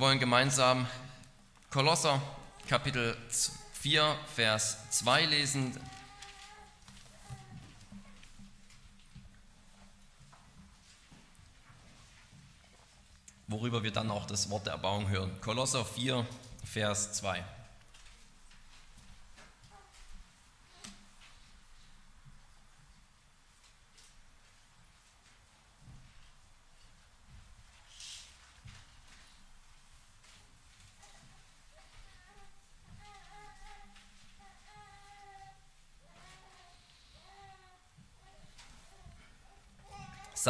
Wir wollen gemeinsam Kolosser Kapitel 4, Vers 2 lesen. Worüber wir dann auch das Wort der Erbauung hören. Kolosser 4, Vers 2.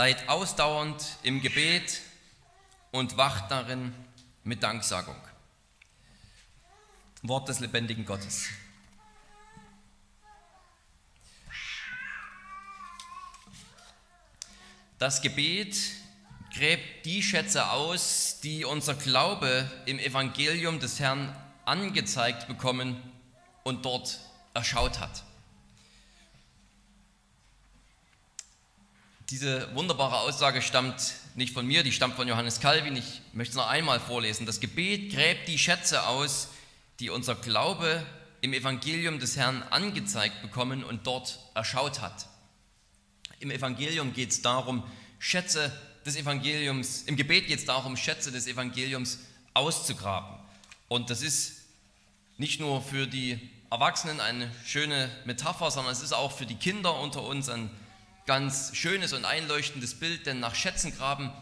Seid ausdauernd im Gebet und wacht darin mit Danksagung. Wort des lebendigen Gottes. Das Gebet gräbt die Schätze aus, die unser Glaube im Evangelium des Herrn angezeigt bekommen und dort erschaut hat. Diese wunderbare Aussage stammt nicht von mir, die stammt von Johannes Calvin. Ich möchte es noch einmal vorlesen. Das Gebet gräbt die Schätze aus, die unser Glaube im Evangelium des Herrn angezeigt bekommen und dort erschaut hat. Im Evangelium geht es darum, Schätze des Evangeliums, im Gebet geht es darum, Schätze des Evangeliums auszugraben. Und das ist nicht nur für die Erwachsenen eine schöne Metapher, sondern es ist auch für die Kinder unter uns ein ganz schönes und einleuchtendes Bild, denn nach Schätzen graben,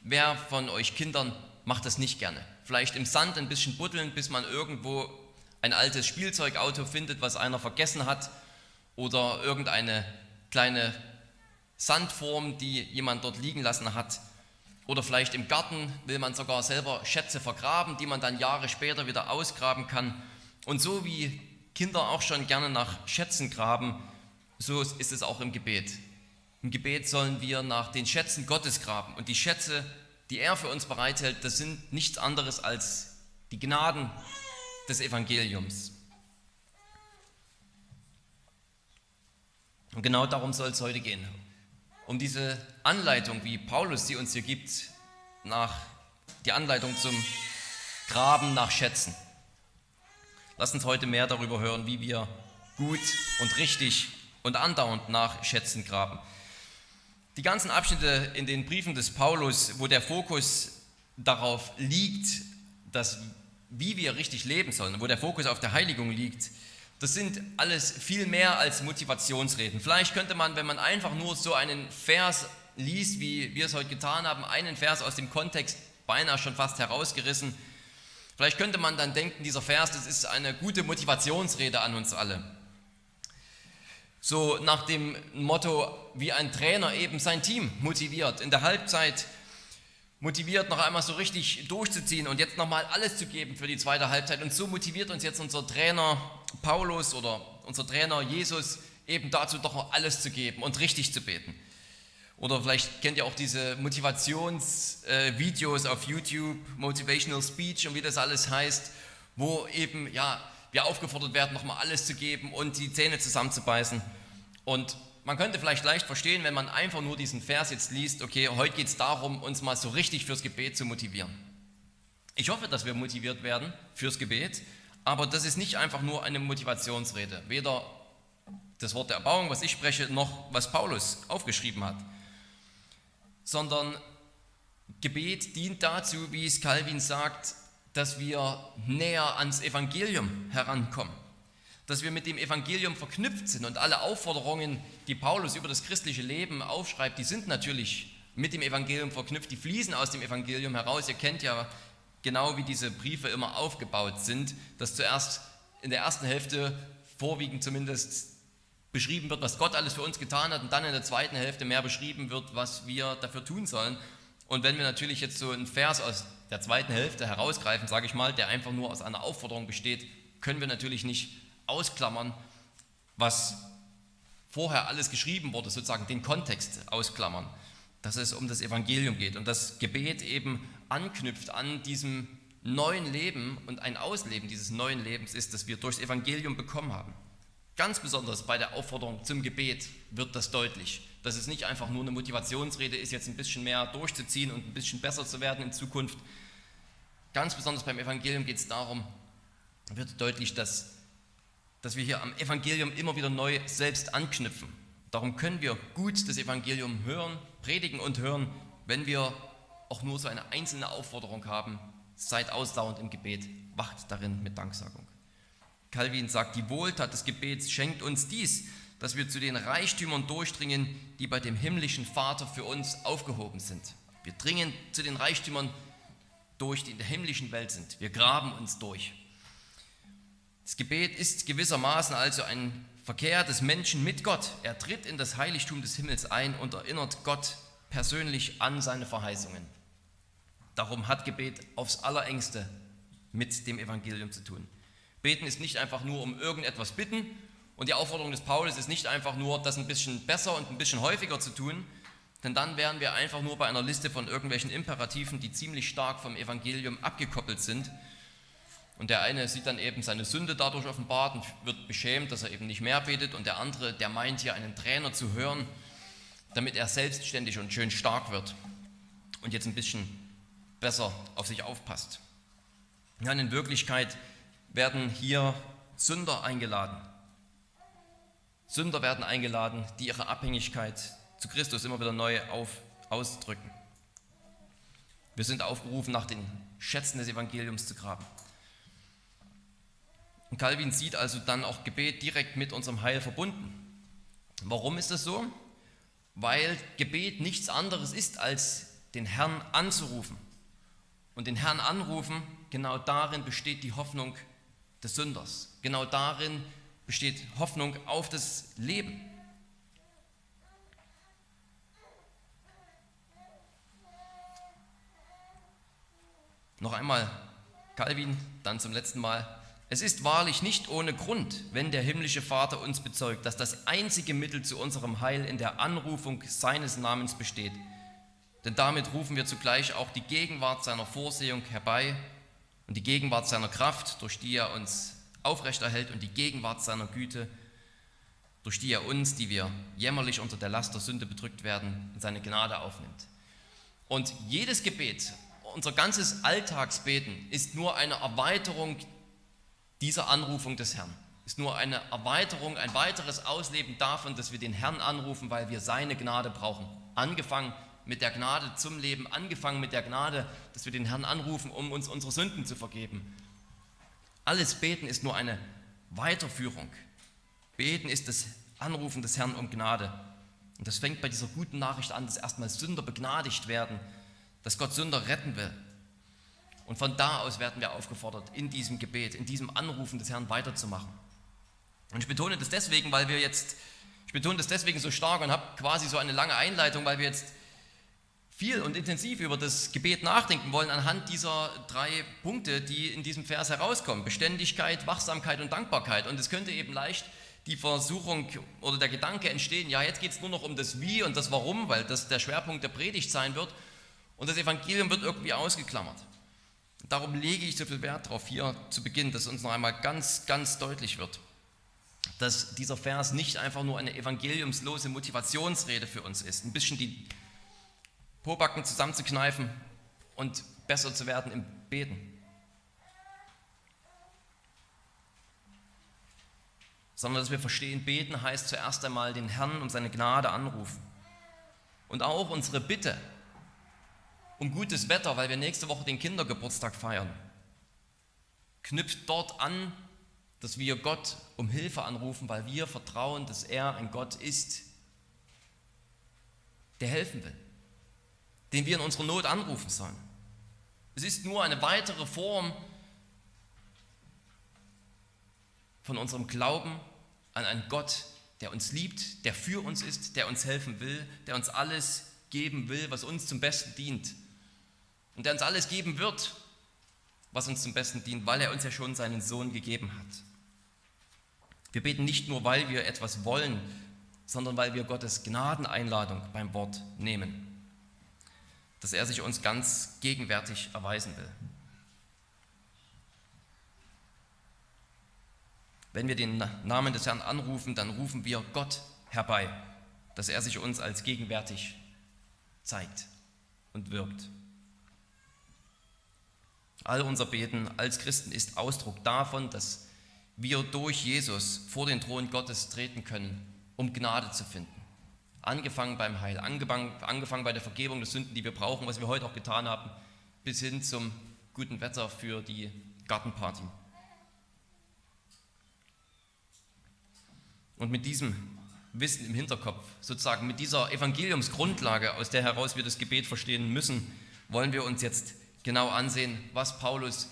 wer von euch Kindern macht das nicht gerne? Vielleicht im Sand ein bisschen buddeln, bis man irgendwo ein altes Spielzeugauto findet, was einer vergessen hat, oder irgendeine kleine Sandform, die jemand dort liegen lassen hat. Oder vielleicht im Garten will man sogar selber Schätze vergraben, die man dann Jahre später wieder ausgraben kann. Und so wie Kinder auch schon gerne nach Schätzen graben, so ist es auch im Gebet. Im Gebet sollen wir nach den Schätzen Gottes graben. Und die Schätze, die er für uns bereithält, das sind nichts anderes als die Gnaden des Evangeliums. Und genau darum soll es heute gehen. Um diese Anleitung, wie Paulus sie uns hier gibt, nach die Anleitung zum Graben nach Schätzen. Lass uns heute mehr darüber hören, wie wir gut und richtig und andauernd nach Schätzen graben. Die ganzen Abschnitte in den Briefen des Paulus, wo der Fokus darauf liegt, dass, wie wir richtig leben sollen, wo der Fokus auf der Heiligung liegt, das sind alles viel mehr als Motivationsreden. Vielleicht könnte man, wenn man einfach nur so einen Vers liest, wie wir es heute getan haben, einen Vers aus dem Kontext beinahe schon fast herausgerissen, vielleicht könnte man dann denken, dieser Vers, das ist eine gute Motivationsrede an uns alle. So nach dem Motto, wie ein Trainer eben sein Team motiviert, in der Halbzeit motiviert, noch einmal so richtig durchzuziehen und jetzt nochmal alles zu geben für die zweite Halbzeit. Und so motiviert uns jetzt unser Trainer Paulus oder unser Trainer Jesus eben dazu, doch alles zu geben und richtig zu beten. Oder vielleicht kennt ihr auch diese Motivationsvideos auf YouTube, Motivational Speech und wie das alles heißt, wo eben ja wir aufgefordert werden, nochmal alles zu geben und die Zähne zusammenzubeißen. Und man könnte vielleicht leicht verstehen, wenn man einfach nur diesen Vers jetzt liest, okay, heute geht es darum, uns mal so richtig fürs Gebet zu motivieren. Ich hoffe, dass wir motiviert werden fürs Gebet, aber das ist nicht einfach nur eine Motivationsrede. Weder das Wort der Erbauung, was ich spreche, noch was Paulus aufgeschrieben hat, sondern Gebet dient dazu, wie es Calvin sagt, dass wir näher ans Evangelium herankommen, dass wir mit dem Evangelium verknüpft sind und alle Aufforderungen, die Paulus über das christliche Leben aufschreibt, die sind natürlich mit dem Evangelium verknüpft, die fließen aus dem Evangelium heraus. Ihr kennt ja genau, wie diese Briefe immer aufgebaut sind, dass zuerst in der ersten Hälfte vorwiegend zumindest beschrieben wird, was Gott alles für uns getan hat und dann in der zweiten Hälfte mehr beschrieben wird, was wir dafür tun sollen. Und wenn wir natürlich jetzt so einen Vers aus der zweiten Hälfte herausgreifen, sage ich mal, der einfach nur aus einer Aufforderung besteht, können wir natürlich nicht ausklammern, was vorher alles geschrieben wurde, sozusagen den Kontext ausklammern, dass es um das Evangelium geht. Und das Gebet eben anknüpft an diesem neuen Leben und ein Ausleben dieses neuen Lebens ist, das wir durchs Evangelium bekommen haben. Ganz besonders bei der Aufforderung zum Gebet wird das deutlich, dass es nicht einfach nur eine Motivationsrede ist, jetzt ein bisschen mehr durchzuziehen und ein bisschen besser zu werden in Zukunft, ganz besonders beim Evangelium geht es darum, wird deutlich, dass, dass wir hier am Evangelium immer wieder neu selbst anknüpfen. Darum können wir gut das Evangelium hören, predigen und hören, wenn wir auch nur so eine einzelne Aufforderung haben, seid ausdauernd im Gebet, wacht darin mit Danksagung. Calvin sagt, die Wohltat des Gebets schenkt uns dies, dass wir zu den Reichtümern durchdringen, die bei dem himmlischen Vater für uns aufgehoben sind. Wir dringen zu den Reichtümern durch, die in der himmlischen Welt sind. Wir graben uns durch. Das Gebet ist gewissermaßen also ein Verkehr des Menschen mit Gott. Er tritt in das Heiligtum des Himmels ein und erinnert Gott persönlich an seine Verheißungen. Darum hat Gebet aufs allerengste mit dem Evangelium zu tun. Beten ist nicht einfach nur um irgendetwas bitten und die Aufforderung des Paulus ist nicht einfach nur, das ein bisschen besser und ein bisschen häufiger zu tun, denn dann wären wir einfach nur bei einer Liste von irgendwelchen Imperativen, die ziemlich stark vom Evangelium abgekoppelt sind. Und der eine sieht dann eben seine Sünde dadurch offenbart und wird beschämt, dass er eben nicht mehr betet. Und der andere, der meint hier einen Trainer zu hören, damit er selbstständig und schön stark wird und jetzt ein bisschen besser auf sich aufpasst. Ja, in Wirklichkeit werden hier Sünder eingeladen. Sünder werden eingeladen, die ihre Abhängigkeit zu Christus immer wieder neu auf, ausdrücken. Wir sind aufgerufen, nach den Schätzen des Evangeliums zu graben. Und Calvin sieht also dann auch Gebet direkt mit unserem Heil verbunden. Warum ist das so? Weil Gebet nichts anderes ist, als den Herrn anzurufen. Und den Herrn anrufen, genau darin besteht die Hoffnung des Sünders. Genau darin besteht Hoffnung auf das Leben. Noch einmal Calvin, dann zum letzten Mal. Es ist wahrlich nicht ohne Grund, wenn der himmlische Vater uns bezeugt, dass das einzige Mittel zu unserem Heil in der Anrufung seines Namens besteht. Denn damit rufen wir zugleich auch die Gegenwart seiner Vorsehung herbei und die Gegenwart seiner Kraft, durch die er uns aufrechterhält und die Gegenwart seiner Güte, durch die er uns, die wir jämmerlich unter der Last der Sünde bedrückt werden, in seine Gnade aufnimmt. Und jedes Gebet, unser ganzes Alltagsbeten ist nur eine Erweiterung dieser Anrufung des Herrn. Ist nur eine Erweiterung, ein weiteres Ausleben davon, dass wir den Herrn anrufen, weil wir seine Gnade brauchen. Angefangen mit der Gnade zum Leben, angefangen mit der Gnade, dass wir den Herrn anrufen, um uns unsere Sünden zu vergeben. Alles Beten ist nur eine Weiterführung. Beten ist das Anrufen des Herrn um Gnade. Und das fängt bei dieser guten Nachricht an, dass erstmal Sünder begnadigt werden dass Gott Sünder retten will. Und von da aus werden wir aufgefordert, in diesem Gebet, in diesem Anrufen des Herrn weiterzumachen. Und ich betone das deswegen, weil wir jetzt, ich betone das deswegen so stark und habe quasi so eine lange Einleitung, weil wir jetzt viel und intensiv über das Gebet nachdenken wollen anhand dieser drei Punkte, die in diesem Vers herauskommen. Beständigkeit, Wachsamkeit und Dankbarkeit. Und es könnte eben leicht die Versuchung oder der Gedanke entstehen, ja, jetzt geht es nur noch um das Wie und das Warum, weil das der Schwerpunkt der Predigt sein wird. Und das Evangelium wird irgendwie ausgeklammert. Darum lege ich so viel Wert darauf, hier zu Beginn, dass uns noch einmal ganz, ganz deutlich wird, dass dieser Vers nicht einfach nur eine evangeliumslose Motivationsrede für uns ist, ein bisschen die Pobacken zusammenzukneifen und besser zu werden im Beten. Sondern dass wir verstehen, beten heißt zuerst einmal den Herrn um seine Gnade anrufen. Und auch unsere Bitte um gutes Wetter, weil wir nächste Woche den Kindergeburtstag feiern. Knüpft dort an, dass wir Gott um Hilfe anrufen, weil wir vertrauen, dass er ein Gott ist, der helfen will, den wir in unserer Not anrufen sollen. Es ist nur eine weitere Form von unserem Glauben an einen Gott, der uns liebt, der für uns ist, der uns helfen will, der uns alles geben will, was uns zum Besten dient und der uns alles geben wird, was uns zum Besten dient, weil er uns ja schon seinen Sohn gegeben hat. Wir beten nicht nur, weil wir etwas wollen, sondern weil wir Gottes Gnadeneinladung beim Wort nehmen, dass er sich uns ganz gegenwärtig erweisen will. Wenn wir den Namen des Herrn anrufen, dann rufen wir Gott herbei, dass er sich uns als gegenwärtig zeigt und wirkt. All unser Beten als Christen ist Ausdruck davon, dass wir durch Jesus vor den Thron Gottes treten können, um Gnade zu finden. Angefangen beim Heil, angefangen, bei der Vergebung der Sünden, die wir brauchen, was wir heute auch getan haben, bis hin zum guten Wetter für die Gartenparty. Und mit diesem Wissen im Hinterkopf, sozusagen mit dieser Evangeliumsgrundlage, aus der heraus wir das Gebet verstehen müssen, wollen wir uns jetzt genau ansehen, was Paulus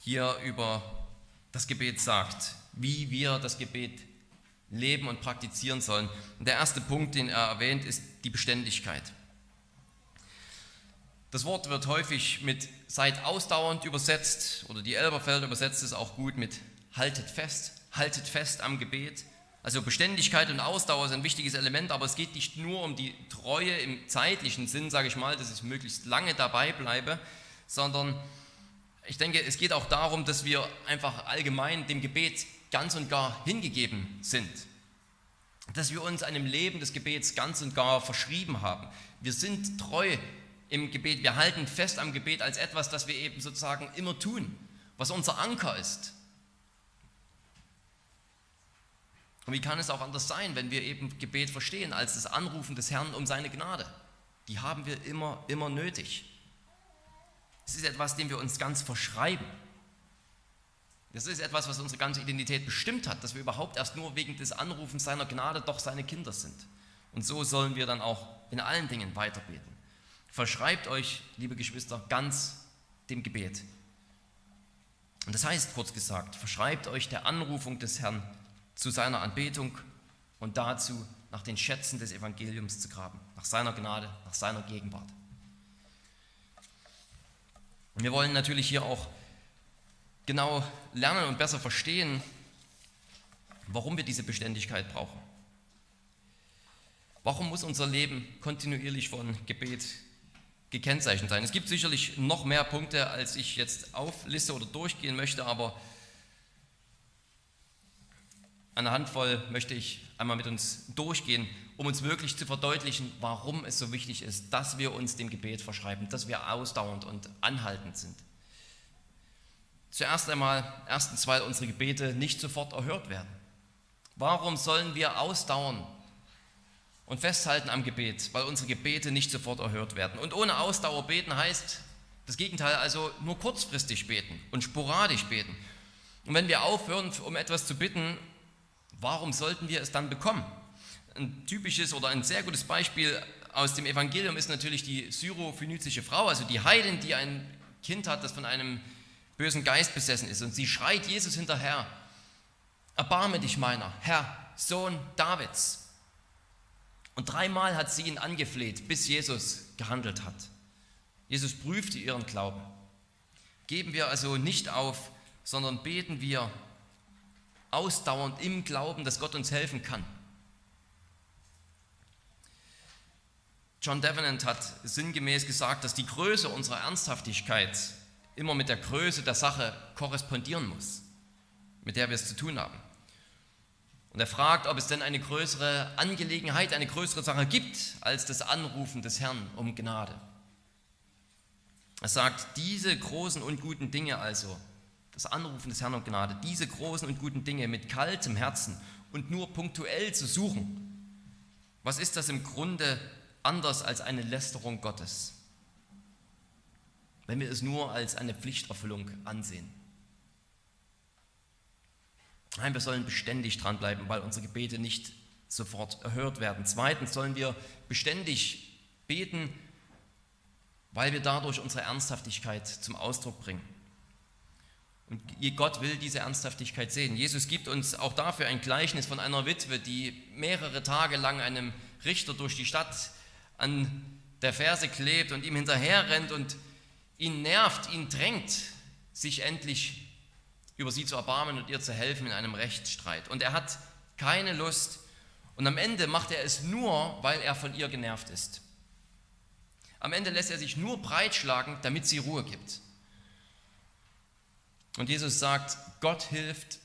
hier über das Gebet sagt, wie wir das Gebet leben und praktizieren sollen. Und der erste Punkt, den er erwähnt, ist die Beständigkeit. Das Wort wird häufig mit seid ausdauernd übersetzt oder die Elberfelder übersetzt es auch gut mit haltet fest, haltet fest am Gebet. Also Beständigkeit und Ausdauer sind ein wichtiges Element, aber es geht nicht nur um die Treue im zeitlichen Sinn, sage ich mal, dass ich möglichst lange dabei bleibe, sondern ich denke, es geht auch darum, dass wir einfach allgemein dem Gebet ganz und gar hingegeben sind. Dass wir uns einem Leben des Gebets ganz und gar verschrieben haben. Wir sind treu im Gebet, wir halten fest am Gebet als etwas, das wir eben sozusagen immer tun, was unser Anker ist. Und wie kann es auch anders sein, wenn wir eben Gebet verstehen als das Anrufen des Herrn um seine Gnade? Die haben wir immer, immer nötig. Es ist etwas, dem wir uns ganz verschreiben. Das ist etwas, was unsere ganze Identität bestimmt hat, dass wir überhaupt erst nur wegen des Anrufens seiner Gnade doch seine Kinder sind. Und so sollen wir dann auch in allen Dingen weiterbeten. Verschreibt euch, liebe Geschwister, ganz dem Gebet. Und das heißt, kurz gesagt, verschreibt euch der Anrufung des Herrn zu seiner Anbetung und dazu, nach den Schätzen des Evangeliums zu graben, nach seiner Gnade, nach seiner Gegenwart. Wir wollen natürlich hier auch genau lernen und besser verstehen, warum wir diese Beständigkeit brauchen. Warum muss unser Leben kontinuierlich von Gebet gekennzeichnet sein? Es gibt sicherlich noch mehr Punkte, als ich jetzt aufliste oder durchgehen möchte, aber eine Handvoll möchte ich einmal mit uns durchgehen, um uns wirklich zu verdeutlichen, warum es so wichtig ist, dass wir uns dem Gebet verschreiben, dass wir ausdauernd und anhaltend sind. Zuerst einmal, erstens, weil unsere Gebete nicht sofort erhört werden. Warum sollen wir ausdauern und festhalten am Gebet? Weil unsere Gebete nicht sofort erhört werden. Und ohne Ausdauer beten heißt das Gegenteil, also nur kurzfristig beten und sporadisch beten. Und wenn wir aufhören, um etwas zu bitten, Warum sollten wir es dann bekommen? Ein typisches oder ein sehr gutes Beispiel aus dem Evangelium ist natürlich die syrophönizische Frau, also die Heidin, die ein Kind hat, das von einem bösen Geist besessen ist. Und sie schreit Jesus hinterher, erbarme dich meiner, Herr, Sohn Davids. Und dreimal hat sie ihn angefleht, bis Jesus gehandelt hat. Jesus prüfte ihren Glauben. Geben wir also nicht auf, sondern beten wir ausdauernd im Glauben, dass Gott uns helfen kann. John Devenant hat sinngemäß gesagt, dass die Größe unserer Ernsthaftigkeit immer mit der Größe der Sache korrespondieren muss, mit der wir es zu tun haben. Und er fragt, ob es denn eine größere Angelegenheit, eine größere Sache gibt als das Anrufen des Herrn um Gnade. Er sagt, diese großen und guten Dinge also, das Anrufen des Herrn um Gnade, diese großen und guten Dinge mit kaltem Herzen und nur punktuell zu suchen, was ist das im Grunde anders als eine Lästerung Gottes, wenn wir es nur als eine Pflichterfüllung ansehen? Nein, wir sollen beständig dranbleiben, weil unsere Gebete nicht sofort erhört werden. Zweitens sollen wir beständig beten, weil wir dadurch unsere Ernsthaftigkeit zum Ausdruck bringen. Und Gott will diese Ernsthaftigkeit sehen. Jesus gibt uns auch dafür ein Gleichnis von einer Witwe, die mehrere Tage lang einem Richter durch die Stadt an der Ferse klebt und ihm hinterher rennt und ihn nervt, ihn drängt, sich endlich über sie zu erbarmen und ihr zu helfen in einem Rechtsstreit. Und er hat keine Lust. Und am Ende macht er es nur, weil er von ihr genervt ist. Am Ende lässt er sich nur breitschlagen, damit sie Ruhe gibt. Und Jesus sagt, Gott hilft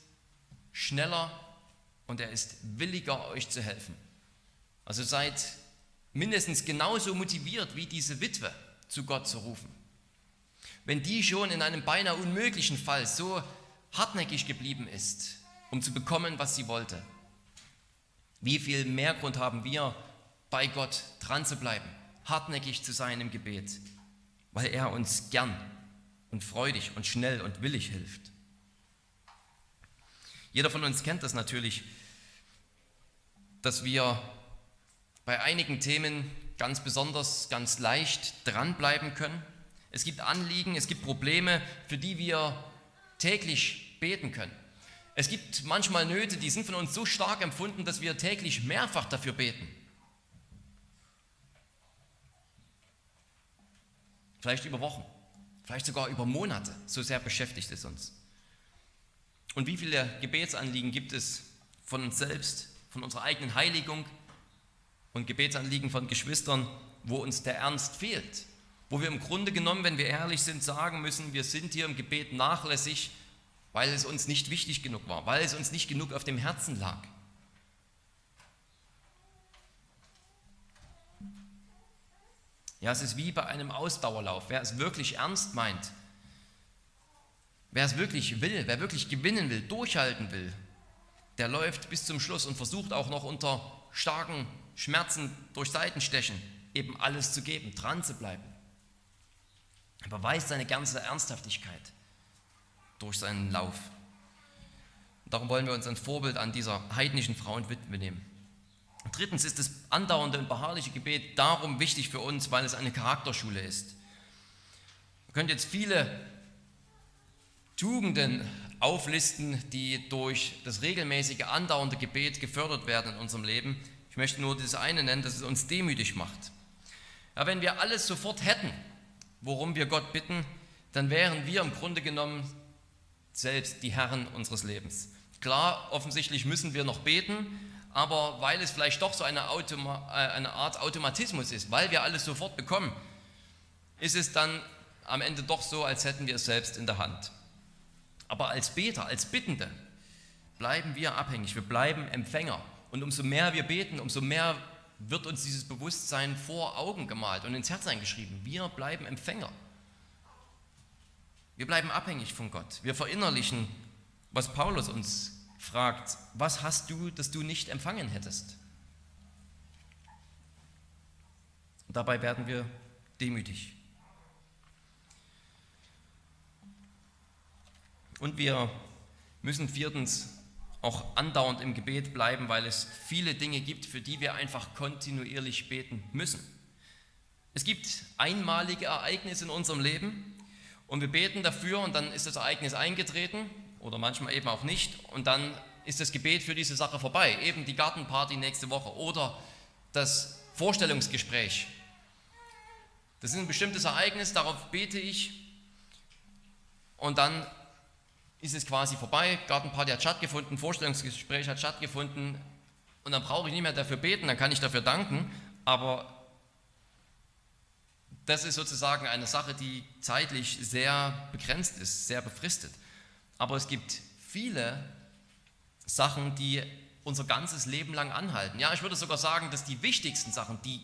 schneller und er ist williger, euch zu helfen. Also seid mindestens genauso motiviert wie diese Witwe zu Gott zu rufen. wenn die schon in einem beinahe unmöglichen Fall so hartnäckig geblieben ist, um zu bekommen, was sie wollte, wie viel mehr Grund haben wir, bei Gott dran zu bleiben, hartnäckig zu sein im Gebet, weil er uns gern und freudig und schnell und willig hilft. Jeder von uns kennt das natürlich, dass wir bei einigen Themen ganz besonders, ganz leicht dranbleiben können. Es gibt Anliegen, es gibt Probleme, für die wir täglich beten können. Es gibt manchmal Nöte, die sind von uns so stark empfunden, dass wir täglich mehrfach dafür beten. Vielleicht über Wochen, vielleicht sogar über Monate. So sehr beschäftigt es uns. Und wie viele Gebetsanliegen gibt es von uns selbst, von unserer eigenen Heiligung und Gebetsanliegen von Geschwistern, wo uns der Ernst fehlt? Wo wir im Grunde genommen, wenn wir ehrlich sind, sagen müssen, wir sind hier im Gebet nachlässig, weil es uns nicht wichtig genug war, weil es uns nicht genug auf dem Herzen lag. Ja, es ist wie bei einem Ausdauerlauf. Wer es wirklich ernst meint, wer es wirklich will, wer wirklich gewinnen will, durchhalten will, der läuft bis zum Schluss und versucht auch noch unter starken Schmerzen durch Seitenstechen eben alles zu geben, dran zu bleiben. Er beweist seine ganze Ernsthaftigkeit durch seinen Lauf. darum wollen wir uns ein Vorbild an dieser heidnischen Frau und Witwe nehmen. Drittens ist das andauernde und beharrliche Gebet darum wichtig für uns, weil es eine Charakterschule ist. Ihr könnt jetzt viele Tugenden auflisten, die durch das regelmäßige andauernde Gebet gefördert werden in unserem Leben. Ich möchte nur das eine nennen, dass es uns demütig macht. Ja, wenn wir alles sofort hätten, worum wir Gott bitten, dann wären wir im Grunde genommen selbst die Herren unseres Lebens. Klar, offensichtlich müssen wir noch beten, aber weil es vielleicht doch so eine, Automa äh, eine Art Automatismus ist, weil wir alles sofort bekommen, ist es dann am Ende doch so, als hätten wir es selbst in der Hand. Aber als Beter, als Bittende bleiben wir abhängig, wir bleiben Empfänger. Und umso mehr wir beten, umso mehr wird uns dieses Bewusstsein vor Augen gemalt und ins Herz eingeschrieben. Wir bleiben Empfänger. Wir bleiben abhängig von Gott. Wir verinnerlichen, was Paulus uns fragt, was hast du, das du nicht empfangen hättest? Und dabei werden wir demütig. Und wir müssen viertens auch andauernd im Gebet bleiben, weil es viele Dinge gibt, für die wir einfach kontinuierlich beten müssen. Es gibt einmalige Ereignisse in unserem Leben und wir beten dafür und dann ist das Ereignis eingetreten oder manchmal eben auch nicht und dann ist das Gebet für diese Sache vorbei. Eben die Gartenparty nächste Woche oder das Vorstellungsgespräch. Das ist ein bestimmtes Ereignis, darauf bete ich und dann ist es quasi vorbei. Gartenparty hat stattgefunden, Vorstellungsgespräch hat stattgefunden und dann brauche ich nicht mehr dafür beten, dann kann ich dafür danken, aber das ist sozusagen eine Sache, die zeitlich sehr begrenzt ist, sehr befristet. Aber es gibt viele Sachen, die unser ganzes Leben lang anhalten. Ja, ich würde sogar sagen, dass die wichtigsten Sachen, die,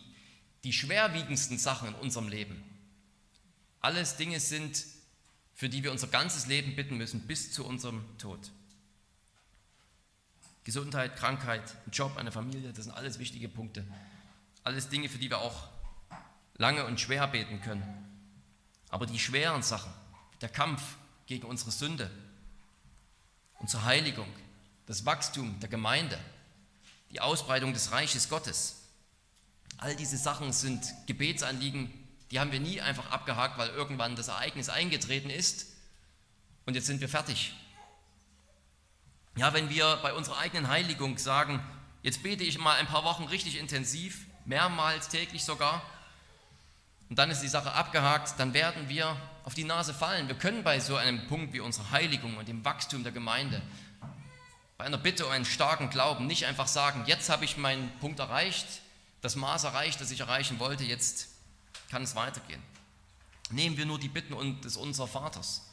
die schwerwiegendsten Sachen in unserem Leben, alles Dinge sind, für die wir unser ganzes Leben bitten müssen, bis zu unserem Tod. Gesundheit, Krankheit, ein Job, eine Familie, das sind alles wichtige Punkte. Alles Dinge, für die wir auch lange und schwer beten können. Aber die schweren Sachen, der Kampf gegen unsere Sünde, unsere Heiligung, das Wachstum der Gemeinde, die Ausbreitung des Reiches Gottes, all diese Sachen sind Gebetsanliegen, die haben wir nie einfach abgehakt, weil irgendwann das Ereignis eingetreten ist und jetzt sind wir fertig. Ja, wenn wir bei unserer eigenen Heiligung sagen, jetzt bete ich mal ein paar Wochen richtig intensiv, mehrmals täglich sogar, und dann ist die Sache abgehakt, dann werden wir auf die Nase fallen. Wir können bei so einem Punkt wie unserer Heiligung und dem Wachstum der Gemeinde, bei einer Bitte um einen starken Glauben, nicht einfach sagen, jetzt habe ich meinen Punkt erreicht, das Maß erreicht, das ich erreichen wollte, jetzt kann es weitergehen. Nehmen wir nur die Bitten des unserer Vaters.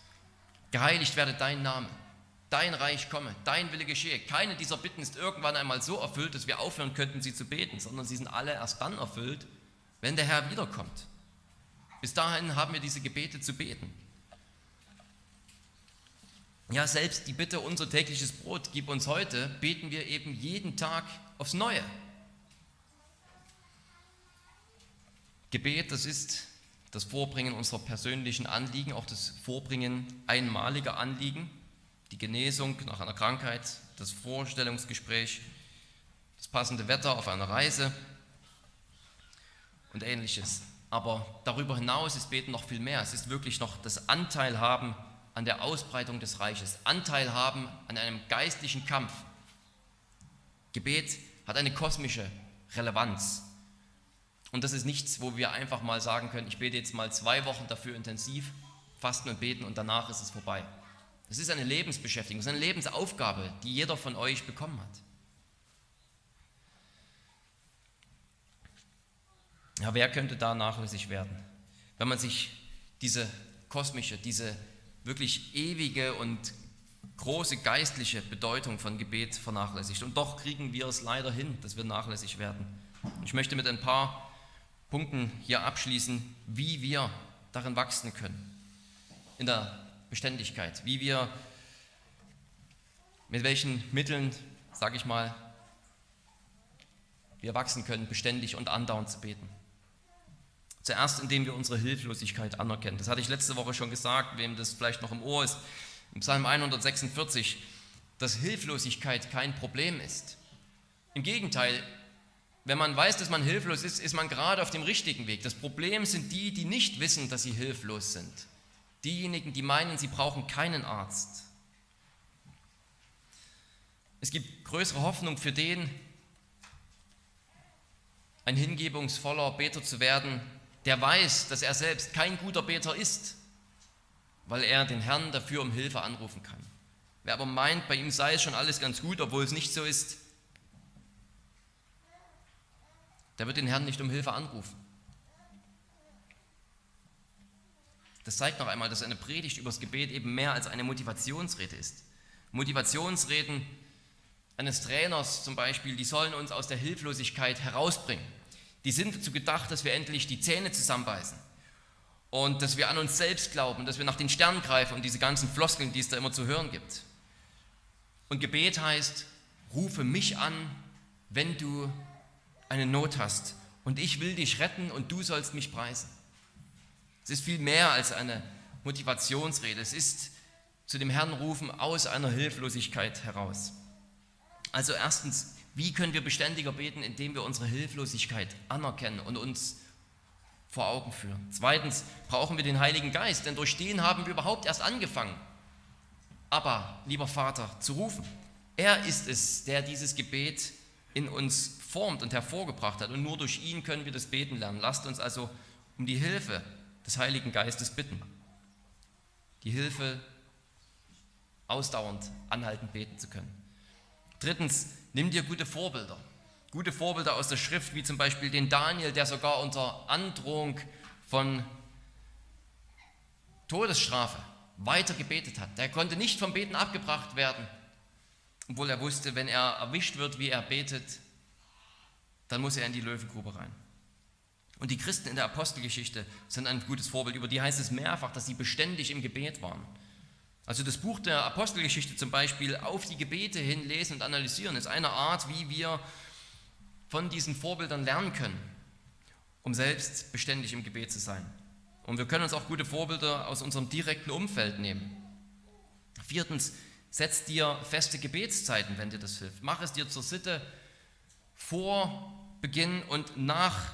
Geheiligt werde dein Name, dein Reich komme, dein Wille geschehe. Keine dieser Bitten ist irgendwann einmal so erfüllt, dass wir aufhören könnten, sie zu beten, sondern sie sind alle erst dann erfüllt, wenn der Herr wiederkommt. Bis dahin haben wir diese Gebete zu beten. Ja, selbst die Bitte, unser tägliches Brot, gib uns heute, beten wir eben jeden Tag aufs Neue. Gebet, das ist das Vorbringen unserer persönlichen Anliegen, auch das Vorbringen einmaliger Anliegen, die Genesung nach einer Krankheit, das Vorstellungsgespräch, das passende Wetter auf einer Reise und ähnliches. Aber darüber hinaus ist Beten noch viel mehr. Es ist wirklich noch das Anteil haben an der Ausbreitung des Reiches, Anteil haben an einem geistlichen Kampf. Gebet hat eine kosmische Relevanz. Und das ist nichts, wo wir einfach mal sagen können, ich bete jetzt mal zwei Wochen dafür intensiv, fasten und beten und danach ist es vorbei. Das ist eine Lebensbeschäftigung, das ist eine Lebensaufgabe, die jeder von euch bekommen hat. Ja, wer könnte da nachlässig werden, wenn man sich diese kosmische, diese wirklich ewige und große geistliche Bedeutung von Gebet vernachlässigt. Und doch kriegen wir es leider hin, dass wir nachlässig werden. Ich möchte mit ein paar Punkten hier abschließen, wie wir darin wachsen können, in der Beständigkeit, wie wir, mit welchen Mitteln, sage ich mal, wir wachsen können, beständig und andauernd zu beten. Zuerst, indem wir unsere Hilflosigkeit anerkennen. Das hatte ich letzte Woche schon gesagt, wem das vielleicht noch im Ohr ist. Im Psalm 146, dass Hilflosigkeit kein Problem ist. Im Gegenteil, wenn man weiß, dass man hilflos ist, ist man gerade auf dem richtigen Weg. Das Problem sind die, die nicht wissen, dass sie hilflos sind. Diejenigen, die meinen, sie brauchen keinen Arzt. Es gibt größere Hoffnung für den, ein hingebungsvoller Beter zu werden, der weiß, dass er selbst kein guter Beter ist, weil er den Herrn dafür um Hilfe anrufen kann. Wer aber meint, bei ihm sei es schon alles ganz gut, obwohl es nicht so ist, der wird den Herrn nicht um Hilfe anrufen. Das zeigt noch einmal, dass eine Predigt übers Gebet eben mehr als eine Motivationsrede ist. Motivationsreden eines Trainers zum Beispiel, die sollen uns aus der Hilflosigkeit herausbringen. Die sind dazu gedacht, dass wir endlich die Zähne zusammenbeißen und dass wir an uns selbst glauben, dass wir nach den Sternen greifen und diese ganzen Floskeln, die es da immer zu hören gibt. Und Gebet heißt, rufe mich an, wenn du eine Not hast und ich will dich retten und du sollst mich preisen. Es ist viel mehr als eine Motivationsrede. Es ist zu dem Herrn rufen aus einer Hilflosigkeit heraus. Also erstens, wie können wir beständiger beten, indem wir unsere Hilflosigkeit anerkennen und uns vor Augen führen? Zweitens brauchen wir den Heiligen Geist, denn durch den haben wir überhaupt erst angefangen. Aber, lieber Vater, zu rufen. Er ist es, der dieses Gebet in uns formt und hervorgebracht hat. Und nur durch ihn können wir das Beten lernen. Lasst uns also um die Hilfe des Heiligen Geistes bitten. Die Hilfe, ausdauernd, anhaltend beten zu können. Drittens, nimm dir gute Vorbilder. Gute Vorbilder aus der Schrift, wie zum Beispiel den Daniel, der sogar unter Androhung von Todesstrafe weiter gebetet hat. Der konnte nicht vom Beten abgebracht werden, obwohl er wusste, wenn er erwischt wird, wie er betet, dann muss er in die Löwengrube rein. Und die Christen in der Apostelgeschichte sind ein gutes Vorbild. Über die heißt es mehrfach, dass sie beständig im Gebet waren. Also das Buch der Apostelgeschichte zum Beispiel auf die Gebete hin lesen und analysieren, ist eine Art, wie wir von diesen Vorbildern lernen können, um selbst beständig im Gebet zu sein. Und wir können uns auch gute Vorbilder aus unserem direkten Umfeld nehmen. Viertens, setz dir feste Gebetszeiten, wenn dir das hilft. Mach es dir zur Sitte vor Beginn und nach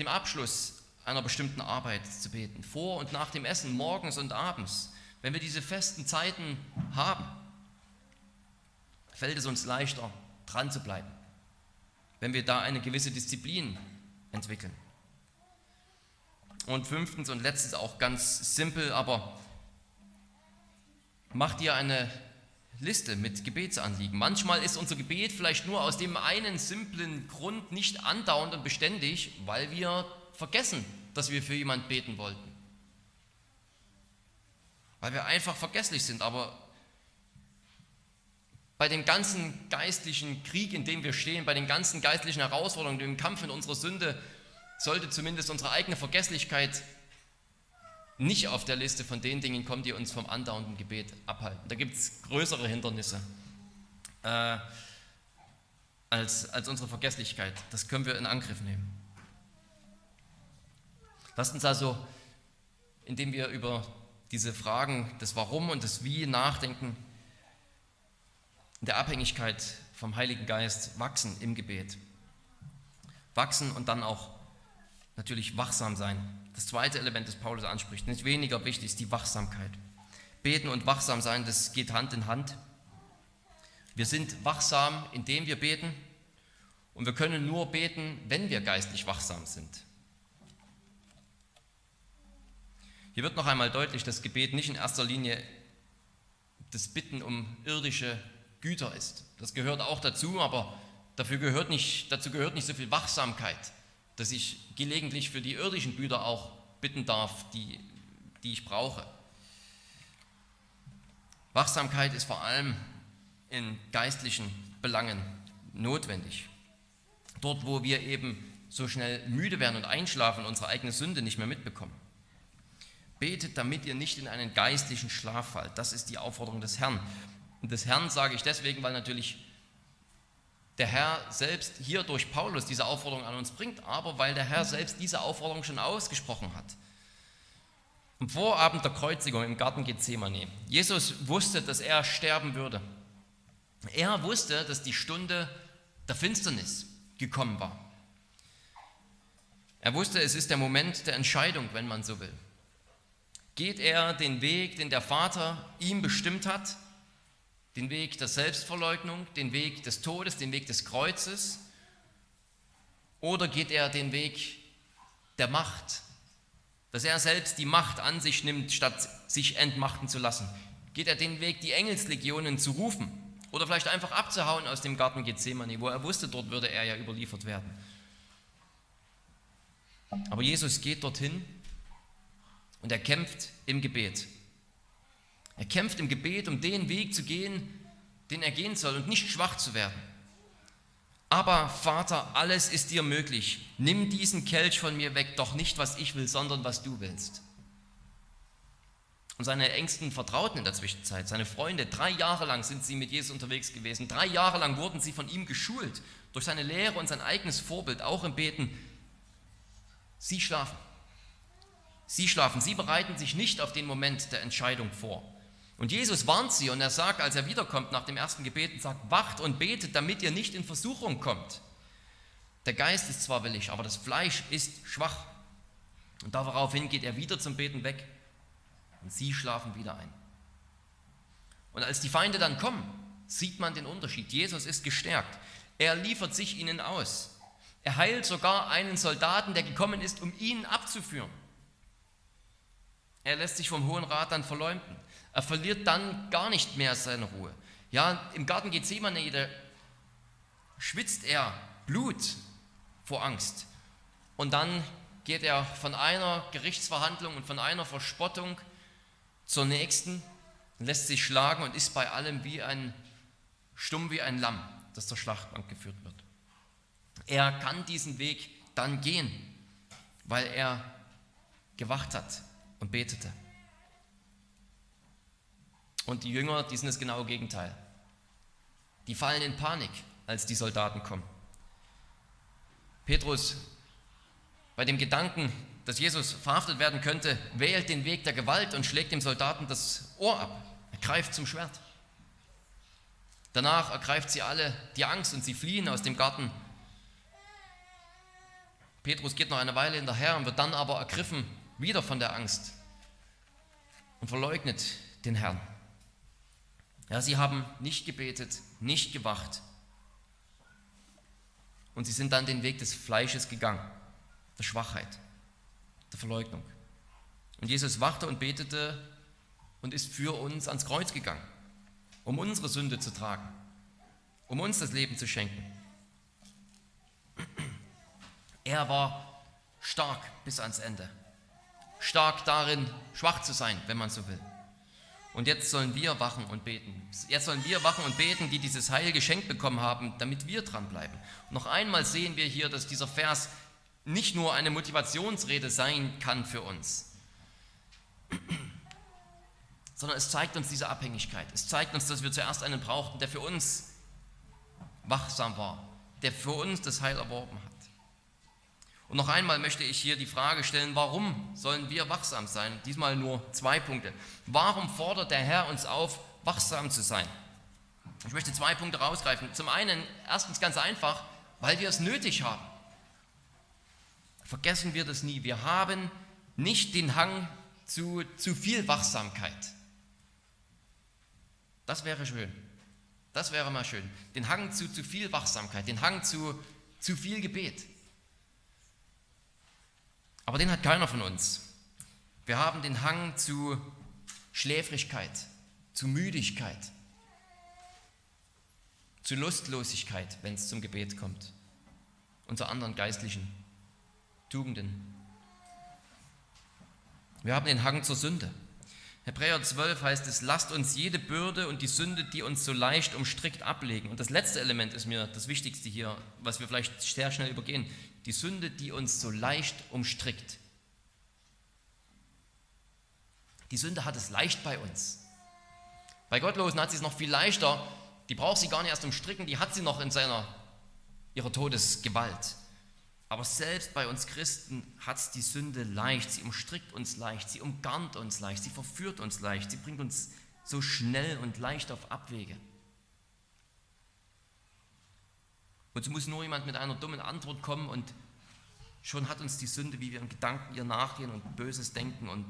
dem Abschluss einer bestimmten Arbeit zu beten. Vor und nach dem Essen, morgens und abends. Wenn wir diese festen Zeiten haben, fällt es uns leichter, dran zu bleiben, wenn wir da eine gewisse Disziplin entwickeln. Und fünftens und letztes auch ganz simpel, aber mach dir eine Liste mit Gebetsanliegen. Manchmal ist unser Gebet vielleicht nur aus dem einen simplen Grund nicht andauernd und beständig, weil wir vergessen, dass wir für jemand beten wollten weil wir einfach vergesslich sind. Aber bei dem ganzen geistlichen Krieg, in dem wir stehen, bei den ganzen geistlichen Herausforderungen, dem Kampf in unserer Sünde, sollte zumindest unsere eigene Vergesslichkeit nicht auf der Liste von den Dingen kommt, die uns vom andauernden Gebet abhalten. Da gibt es größere Hindernisse äh, als, als unsere Vergesslichkeit. Das können wir in Angriff nehmen. Lasst uns also, indem wir über diese Fragen des Warum und des Wie nachdenken, in der Abhängigkeit vom Heiligen Geist wachsen im Gebet. Wachsen und dann auch natürlich wachsam sein. Das zweite Element, das Paulus anspricht, nicht weniger wichtig, ist die Wachsamkeit. Beten und wachsam sein, das geht Hand in Hand. Wir sind wachsam, indem wir beten und wir können nur beten, wenn wir geistlich wachsam sind. Hier wird noch einmal deutlich, dass Gebet nicht in erster Linie das Bitten um irdische Güter ist. Das gehört auch dazu, aber dafür gehört nicht, dazu gehört nicht so viel Wachsamkeit, dass ich gelegentlich für die irdischen Güter auch bitten darf, die, die ich brauche. Wachsamkeit ist vor allem in geistlichen Belangen notwendig. Dort, wo wir eben so schnell müde werden und einschlafen, unsere eigene Sünde nicht mehr mitbekommen. Betet, damit ihr nicht in einen geistlichen Schlaf fallt. Das ist die Aufforderung des Herrn. Und des Herrn sage ich deswegen, weil natürlich der Herr selbst hier durch Paulus diese Aufforderung an uns bringt, aber weil der Herr selbst diese Aufforderung schon ausgesprochen hat. Am Vorabend der Kreuzigung im Garten Gethsemane. Jesus wusste, dass er sterben würde. Er wusste, dass die Stunde der Finsternis gekommen war. Er wusste, es ist der Moment der Entscheidung, wenn man so will. Geht er den Weg, den der Vater ihm bestimmt hat, den Weg der Selbstverleugnung, den Weg des Todes, den Weg des Kreuzes? Oder geht er den Weg der Macht, dass er selbst die Macht an sich nimmt, statt sich entmachten zu lassen? Geht er den Weg, die Engelslegionen zu rufen oder vielleicht einfach abzuhauen aus dem Garten Gethsemane, wo er wusste, dort würde er ja überliefert werden? Aber Jesus geht dorthin und er kämpft im Gebet. Er kämpft im Gebet, um den Weg zu gehen, den er gehen soll und nicht schwach zu werden. Aber Vater, alles ist dir möglich. Nimm diesen Kelch von mir weg, doch nicht was ich will, sondern was du willst. Und seine engsten Vertrauten in der Zwischenzeit, seine Freunde, drei Jahre lang sind sie mit Jesus unterwegs gewesen. Drei Jahre lang wurden sie von ihm geschult durch seine Lehre und sein eigenes Vorbild, auch im Beten. Sie schlafen. Sie schlafen. Sie bereiten sich nicht auf den Moment der Entscheidung vor. Und Jesus warnt sie und er sagt, als er wiederkommt nach dem ersten Gebet, sagt, wacht und betet, damit ihr nicht in Versuchung kommt. Der Geist ist zwar willig, aber das Fleisch ist schwach. Und daraufhin geht er wieder zum Beten weg und sie schlafen wieder ein. Und als die Feinde dann kommen, sieht man den Unterschied. Jesus ist gestärkt. Er liefert sich ihnen aus. Er heilt sogar einen Soldaten, der gekommen ist, um ihn abzuführen. Er lässt sich vom Hohen Rat dann verleumden. Er verliert dann gar nicht mehr seine Ruhe. Ja, im Garten Gethsemane, da schwitzt er Blut vor Angst. Und dann geht er von einer Gerichtsverhandlung und von einer Verspottung zur nächsten, lässt sich schlagen und ist bei allem wie ein stumm wie ein Lamm, das zur Schlachtbank geführt wird. Er kann diesen Weg dann gehen, weil er gewacht hat und betete. Und die Jünger, die sind das genaue Gegenteil. Die fallen in Panik, als die Soldaten kommen. Petrus, bei dem Gedanken, dass Jesus verhaftet werden könnte, wählt den Weg der Gewalt und schlägt dem Soldaten das Ohr ab. Er greift zum Schwert. Danach ergreift sie alle die Angst und sie fliehen aus dem Garten. Petrus geht noch eine Weile hinterher und wird dann aber ergriffen wieder von der Angst und verleugnet den Herrn. Ja, sie haben nicht gebetet, nicht gewacht. Und sie sind dann den Weg des Fleisches gegangen, der Schwachheit, der Verleugnung. Und Jesus wachte und betete und ist für uns ans Kreuz gegangen, um unsere Sünde zu tragen, um uns das Leben zu schenken. Er war stark bis ans Ende, stark darin, schwach zu sein, wenn man so will. Und jetzt sollen wir wachen und beten. Jetzt sollen wir wachen und beten, die dieses Heil geschenkt bekommen haben, damit wir dranbleiben. Und noch einmal sehen wir hier, dass dieser Vers nicht nur eine Motivationsrede sein kann für uns. sondern es zeigt uns diese Abhängigkeit. Es zeigt uns, dass wir zuerst einen brauchten, der für uns wachsam war, der für uns das Heil erworben hat. Und noch einmal möchte ich hier die Frage stellen, warum sollen wir wachsam sein? Diesmal nur zwei Punkte. Warum fordert der Herr uns auf, wachsam zu sein? Ich möchte zwei Punkte rausgreifen. Zum einen, erstens ganz einfach, weil wir es nötig haben. Vergessen wir das nie. Wir haben nicht den Hang zu zu viel Wachsamkeit. Das wäre schön. Das wäre mal schön. Den Hang zu zu viel Wachsamkeit, den Hang zu zu viel Gebet. Aber den hat keiner von uns. Wir haben den Hang zu Schläfrigkeit, zu Müdigkeit, zu Lustlosigkeit, wenn es zum Gebet kommt zu anderen geistlichen Tugenden. Wir haben den Hang zur Sünde. Hebräer 12 heißt es, lasst uns jede Bürde und die Sünde, die uns so leicht umstrickt, ablegen. Und das letzte Element ist mir das Wichtigste hier, was wir vielleicht sehr schnell übergehen. Die Sünde, die uns so leicht umstrickt. Die Sünde hat es leicht bei uns. Bei Gottlosen hat sie es noch viel leichter, die braucht sie gar nicht erst umstricken, die hat sie noch in seiner, ihrer Todesgewalt. Aber selbst bei uns Christen hat es die Sünde leicht, sie umstrickt uns leicht, sie umgarnt uns leicht, sie verführt uns leicht, sie bringt uns so schnell und leicht auf Abwege. Und so muss nur jemand mit einer dummen Antwort kommen und schon hat uns die Sünde, wie wir in Gedanken ihr nachgehen und Böses denken und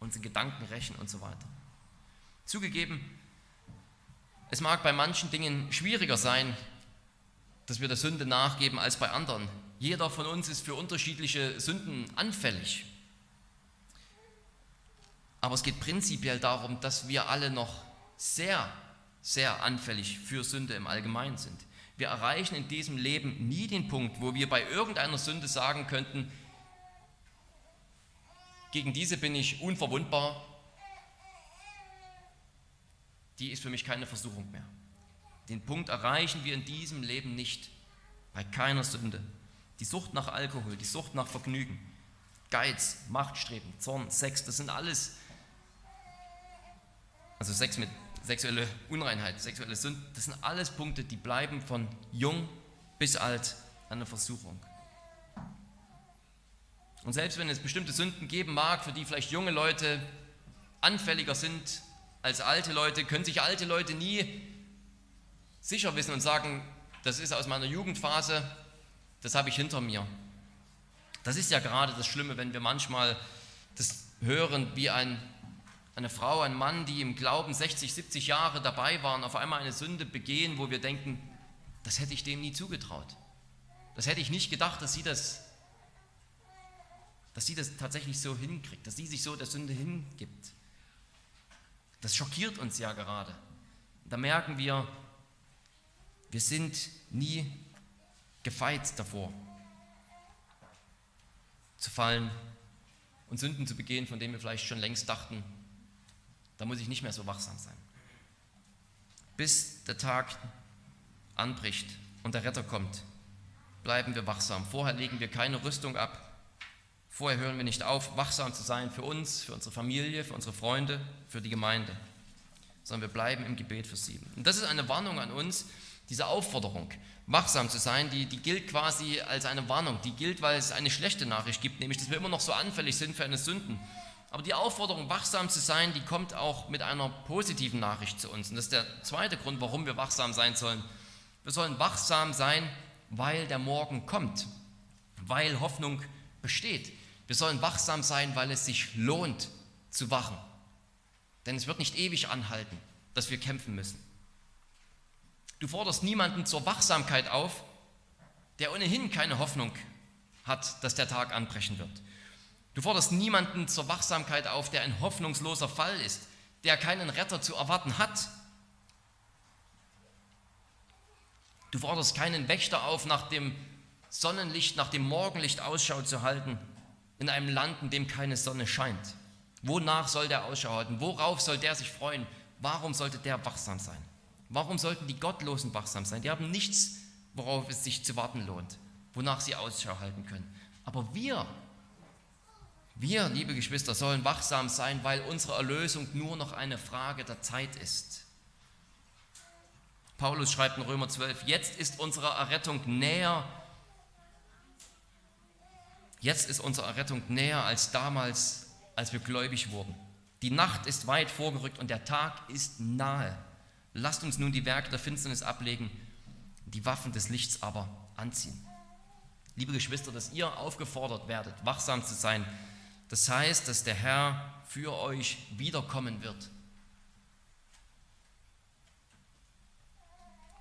unsere Gedanken rächen und so weiter. Zugegeben, es mag bei manchen Dingen schwieriger sein, dass wir der Sünde nachgeben als bei anderen. Jeder von uns ist für unterschiedliche Sünden anfällig. Aber es geht prinzipiell darum, dass wir alle noch sehr, sehr anfällig für Sünde im Allgemeinen sind. Wir erreichen in diesem Leben nie den Punkt, wo wir bei irgendeiner Sünde sagen könnten, gegen diese bin ich unverwundbar, die ist für mich keine Versuchung mehr. Den Punkt erreichen wir in diesem Leben nicht, bei keiner Sünde. Die Sucht nach Alkohol, die Sucht nach Vergnügen, Geiz, Machtstreben, Zorn, Sex, das sind alles, also Sex mit sexuelle Unreinheit, sexuelle Sünden, das sind alles Punkte, die bleiben von jung bis alt eine Versuchung. Und selbst wenn es bestimmte Sünden geben mag, für die vielleicht junge Leute anfälliger sind als alte Leute, können sich alte Leute nie sicher wissen und sagen, das ist aus meiner Jugendphase, das habe ich hinter mir. Das ist ja gerade das Schlimme, wenn wir manchmal das hören, wie ein, eine Frau, ein Mann, die im Glauben 60, 70 Jahre dabei waren, auf einmal eine Sünde begehen, wo wir denken, das hätte ich dem nie zugetraut. Das hätte ich nicht gedacht, dass sie das, dass sie das tatsächlich so hinkriegt, dass sie sich so der Sünde hingibt. Das schockiert uns ja gerade. Da merken wir, wir sind nie gefeit davor, zu fallen und Sünden zu begehen, von denen wir vielleicht schon längst dachten, da muss ich nicht mehr so wachsam sein. Bis der Tag anbricht und der Retter kommt, bleiben wir wachsam. Vorher legen wir keine Rüstung ab. Vorher hören wir nicht auf, wachsam zu sein für uns, für unsere Familie, für unsere Freunde, für die Gemeinde, sondern wir bleiben im Gebet für sie. Und das ist eine Warnung an uns, diese Aufforderung, wachsam zu sein, die, die gilt quasi als eine Warnung. Die gilt, weil es eine schlechte Nachricht gibt, nämlich, dass wir immer noch so anfällig sind für eine Sünden. Aber die Aufforderung, wachsam zu sein, die kommt auch mit einer positiven Nachricht zu uns. Und das ist der zweite Grund, warum wir wachsam sein sollen. Wir sollen wachsam sein, weil der Morgen kommt, weil Hoffnung besteht. Wir sollen wachsam sein, weil es sich lohnt zu wachen. Denn es wird nicht ewig anhalten, dass wir kämpfen müssen. Du forderst niemanden zur Wachsamkeit auf, der ohnehin keine Hoffnung hat, dass der Tag anbrechen wird. Du forderst niemanden zur Wachsamkeit auf, der ein hoffnungsloser Fall ist, der keinen Retter zu erwarten hat. Du forderst keinen Wächter auf, nach dem Sonnenlicht, nach dem Morgenlicht Ausschau zu halten, in einem Land, in dem keine Sonne scheint. Wonach soll der Ausschau halten? Worauf soll der sich freuen? Warum sollte der wachsam sein? Warum sollten die Gottlosen wachsam sein? Die haben nichts, worauf es sich zu warten lohnt, wonach sie Ausschau halten können. Aber wir, Wir, liebe Geschwister, sollen wachsam sein, weil unsere Erlösung nur noch eine Frage der Zeit ist. Paulus schreibt in Römer 12, jetzt ist unsere Errettung näher, jetzt ist unsere Errettung näher als damals, als wir gläubig wurden. Die Nacht ist weit vorgerückt und der Tag ist nahe. Lasst uns nun die Werke der Finsternis ablegen, die Waffen des Lichts aber anziehen. Liebe Geschwister, dass ihr aufgefordert werdet, wachsam zu sein, das heißt, dass der Herr für euch wiederkommen wird.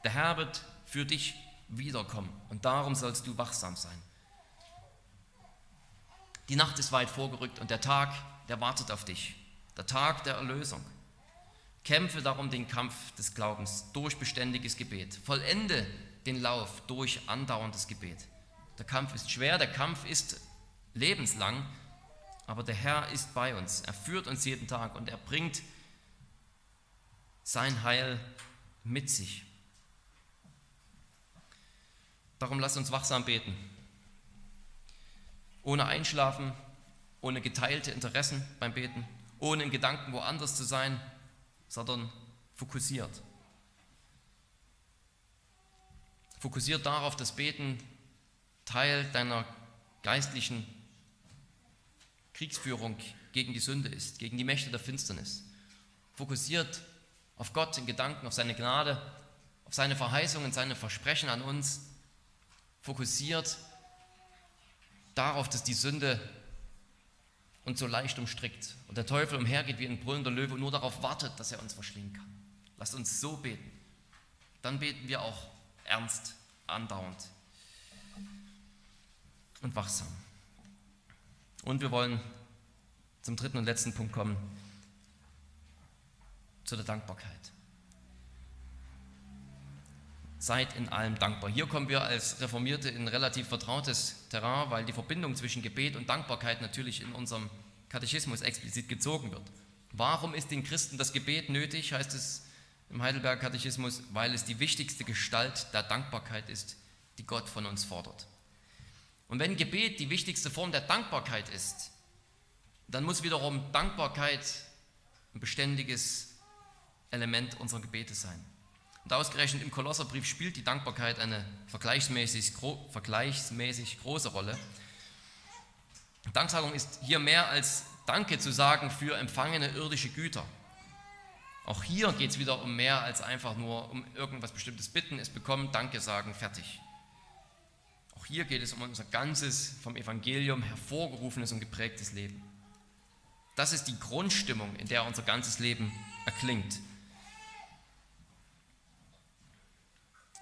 Der Herr wird für dich wiederkommen und darum sollst du wachsam sein. Die Nacht ist weit vorgerückt und der Tag, der wartet auf dich. Der Tag der Erlösung. Kämpfe darum den Kampf des Glaubens durch beständiges Gebet. Vollende den Lauf durch andauerndes Gebet. Der Kampf ist schwer, der Kampf ist lebenslang, aber der Herr ist bei uns. Er führt uns jeden Tag und er bringt sein Heil mit sich. Darum lasst uns wachsam beten. Ohne Einschlafen, ohne geteilte Interessen beim Beten, ohne in Gedanken woanders zu sein, sondern fokussiert. Fokussiert darauf, dass Beten Teil deiner geistlichen Kriegsführung gegen die Sünde ist, gegen die Mächte der Finsternis. Fokussiert auf Gott in Gedanken, auf seine Gnade, auf seine Verheißungen, seine Versprechen an uns fokussiert darauf, dass die Sünde uns so leicht umstrickt und der Teufel umhergeht wie ein brüllender Löwe und nur darauf wartet, dass er uns verschlingen kann. Lasst uns so beten. Dann beten wir auch ernst, andauernd und wachsam. Und wir wollen zum dritten und letzten Punkt kommen, zu der Dankbarkeit. Seid in allem dankbar. Hier kommen wir als Reformierte in relativ vertrautes Terrain, weil die Verbindung zwischen Gebet und Dankbarkeit natürlich in unserem Katechismus explizit gezogen wird. Warum ist den Christen das Gebet nötig, heißt es im Heidelberger Katechismus, weil es die wichtigste Gestalt der Dankbarkeit ist, die Gott von uns fordert. Und wenn Gebet die wichtigste Form der Dankbarkeit ist, dann muss wiederum Dankbarkeit ein beständiges Element unserer Gebete sein. Und ausgerechnet im Kolosserbrief spielt die Dankbarkeit eine vergleichsmäßig, vergleichsmäßig große Rolle. Danksagung ist hier mehr als Danke zu sagen für empfangene irdische Güter. Auch hier geht es wieder um mehr als einfach nur um irgendwas Bestimmtes bitten, es bekommen, Danke sagen, fertig. Auch hier geht es um unser ganzes, vom Evangelium hervorgerufenes und geprägtes Leben. Das ist die Grundstimmung, in der unser ganzes Leben erklingt.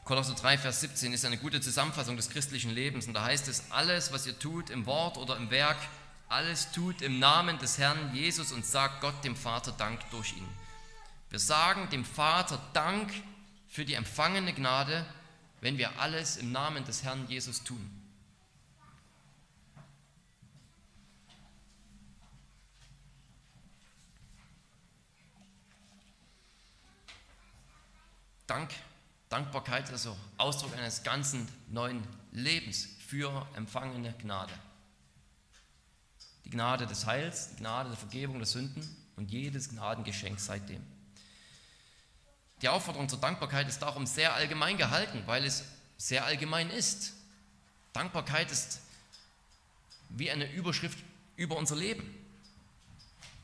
Kolosser 3, Vers 17 ist eine gute Zusammenfassung des christlichen Lebens und da heißt es, alles, was ihr tut im Wort oder im Werk, alles tut im Namen des Herrn Jesus und sagt Gott dem Vater Dank durch ihn. Wir sagen dem Vater Dank für die empfangene Gnade, wenn wir alles im Namen des Herrn Jesus tun. Dank Dankbarkeit ist also Ausdruck eines ganzen neuen Lebens für empfangene Gnade. Die Gnade des Heils, die Gnade der Vergebung der Sünden und jedes Gnadengeschenk seitdem. Die Aufforderung zur Dankbarkeit ist darum sehr allgemein gehalten, weil es sehr allgemein ist. Dankbarkeit ist wie eine Überschrift über unser Leben.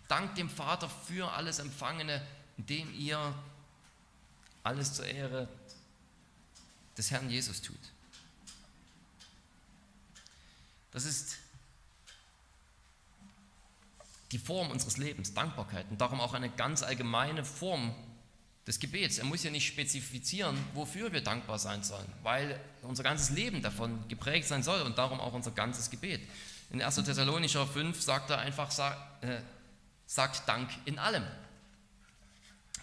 Dank dem Vater für alles Empfangene, indem ihr alles zur Ehre des Herrn Jesus tut. Das ist die Form unseres Lebens, Dankbarkeit und darum auch eine ganz allgemeine Form des Gebets. Er muss ja nicht spezifizieren, wofür wir dankbar sein sollen, weil unser ganzes Leben davon geprägt sein soll und darum auch unser ganzes Gebet. In 1. Thessalonicher 5 sagt er einfach, sagt, äh, sagt Dank in allem.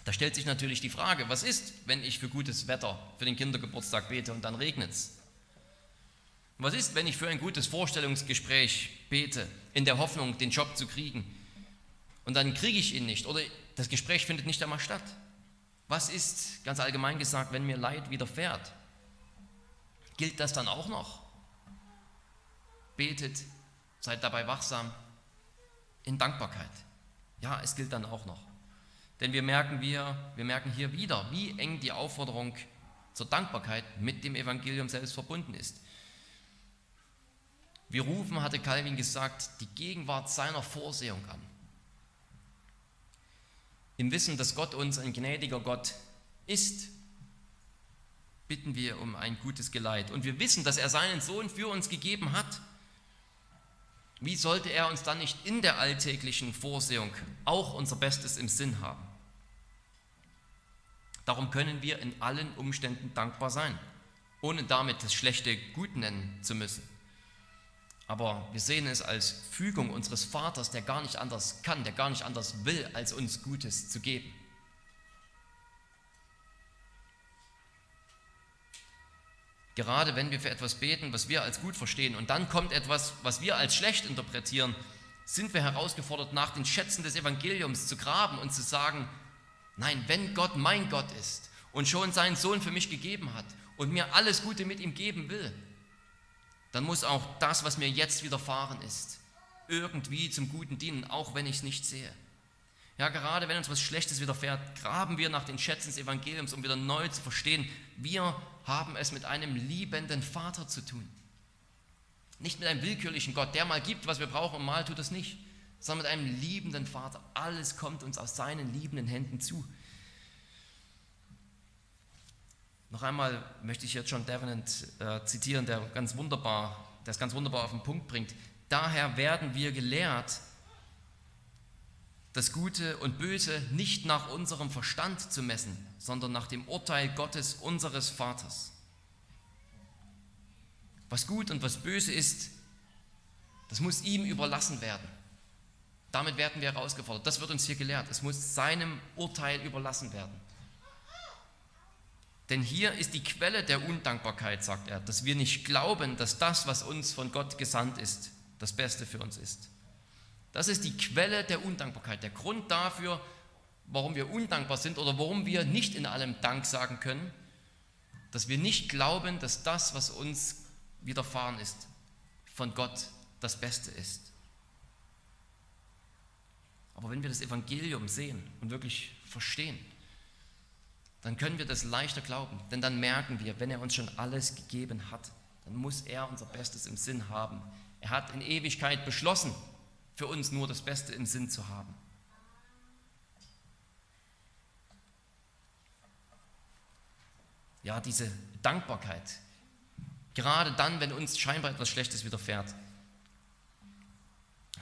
Da stellt sich natürlich die Frage, was ist, wenn ich für gutes Wetter für den Kindergeburtstag bete und dann regnet es? Was ist, wenn ich für ein gutes Vorstellungsgespräch bete, in der Hoffnung, den Job zu kriegen, und dann kriege ich ihn nicht oder das Gespräch findet nicht einmal statt? Was ist, ganz allgemein gesagt, wenn mir Leid widerfährt? Gilt das dann auch noch? Betet, seid dabei wachsam, in Dankbarkeit. Ja, es gilt dann auch noch. Denn wir merken, wir, wir merken hier wieder, wie eng die Aufforderung zur Dankbarkeit mit dem Evangelium selbst verbunden ist. Wir rufen, hatte Calvin gesagt, die Gegenwart seiner Vorsehung an. Im Wissen, dass Gott uns ein gnädiger Gott ist, bitten wir um ein gutes Geleit. Und wir wissen, dass er seinen Sohn für uns gegeben hat. Wie sollte er uns dann nicht in der alltäglichen Vorsehung auch unser Bestes im Sinn haben? Darum können wir in allen Umständen dankbar sein, ohne damit das Schlechte gut nennen zu müssen. Aber wir sehen es als Fügung unseres Vaters, der gar nicht anders kann, der gar nicht anders will, als uns Gutes zu geben. Gerade wenn wir für etwas beten, was wir als gut verstehen, und dann kommt etwas, was wir als schlecht interpretieren, sind wir herausgefordert, nach den Schätzen des Evangeliums zu graben und zu sagen, nein, wenn Gott mein Gott ist und schon seinen Sohn für mich gegeben hat und mir alles Gute mit ihm geben will, dann muss auch das, was mir jetzt widerfahren ist, irgendwie zum Guten dienen, auch wenn ich es nicht sehe. Ja, gerade wenn uns was Schlechtes widerfährt, graben wir nach den Schätzen des Evangeliums, um wieder neu zu verstehen, wir haben es mit einem liebenden Vater zu tun. Nicht mit einem willkürlichen Gott, der mal gibt, was wir brauchen und mal tut es nicht, sondern mit einem liebenden Vater. Alles kommt uns aus seinen liebenden Händen zu. Noch einmal möchte ich jetzt John Davenant äh, zitieren, der ganz wunderbar, der es ganz wunderbar auf den Punkt bringt. Daher werden wir gelehrt, das Gute und Böse nicht nach unserem Verstand zu messen, sondern nach dem Urteil Gottes, unseres Vaters. Was gut und was böse ist, das muss ihm überlassen werden. Damit werden wir herausgefordert. Das wird uns hier gelehrt. Es muss seinem Urteil überlassen werden. Denn hier ist die Quelle der Undankbarkeit, sagt er, dass wir nicht glauben, dass das, was uns von Gott gesandt ist, das Beste für uns ist. Das ist die Quelle der Undankbarkeit, der Grund dafür, warum wir undankbar sind oder warum wir nicht in allem Dank sagen können, dass wir nicht glauben, dass das, was uns widerfahren ist, von Gott das Beste ist. Aber wenn wir das Evangelium sehen und wirklich verstehen, dann können wir das leichter glauben, denn dann merken wir, wenn er uns schon alles gegeben hat, dann muss er unser Bestes im Sinn haben. Er hat in Ewigkeit beschlossen, für uns nur das Beste im Sinn zu haben. Ja, diese Dankbarkeit, gerade dann, wenn uns scheinbar etwas Schlechtes widerfährt,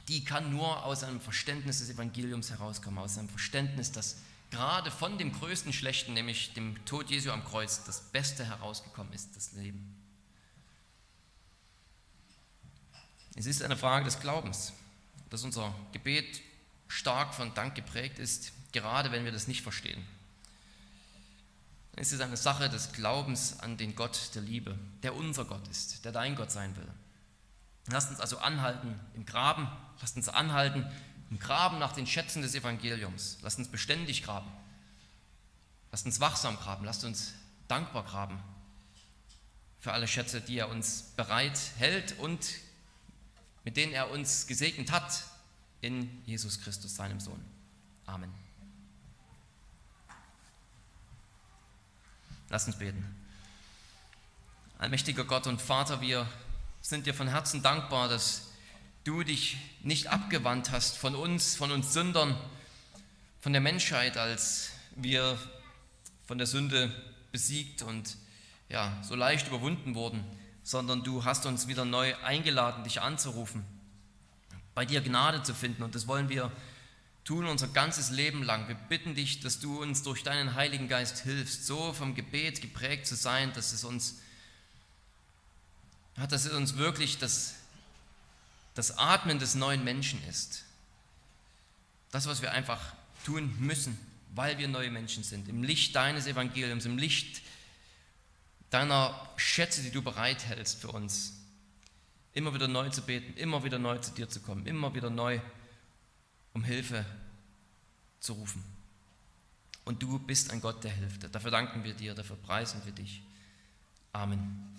die kann nur aus einem Verständnis des Evangeliums herauskommen, aus einem Verständnis, dass gerade von dem größten Schlechten, nämlich dem Tod Jesu am Kreuz, das Beste herausgekommen ist, das Leben. Es ist eine Frage des Glaubens dass unser Gebet stark von Dank geprägt ist, gerade wenn wir das nicht verstehen. Es ist eine Sache des Glaubens an den Gott der Liebe, der unser Gott ist, der dein Gott sein will. Lasst uns also anhalten im Graben, lasst uns anhalten im Graben nach den Schätzen des Evangeliums. Lasst uns beständig graben. Lasst uns wachsam graben, lasst uns dankbar graben für alle Schätze, die er uns bereit hält und mit denen er uns gesegnet hat in Jesus Christus, seinem Sohn. Amen. Lass uns beten. Allmächtiger Gott und Vater, wir sind dir von Herzen dankbar, dass du dich nicht abgewandt hast von uns, von uns Sündern, von der Menschheit, als wir von der Sünde besiegt und ja, so leicht überwunden wurden sondern du hast uns wieder neu eingeladen, dich anzurufen, bei dir Gnade zu finden. Und das wollen wir tun unser ganzes Leben lang. Wir bitten dich, dass du uns durch deinen Heiligen Geist hilfst, so vom Gebet geprägt zu sein, dass es uns, dass es uns wirklich das, das Atmen des neuen Menschen ist. Das, was wir einfach tun müssen, weil wir neue Menschen sind, im Licht deines Evangeliums, im Licht deiner Schätze, die du bereithältst für uns. Immer wieder neu zu beten, immer wieder neu zu dir zu kommen, immer wieder neu um Hilfe zu rufen. Und du bist ein Gott, der hilft. Dafür danken wir dir, dafür preisen wir dich. Amen.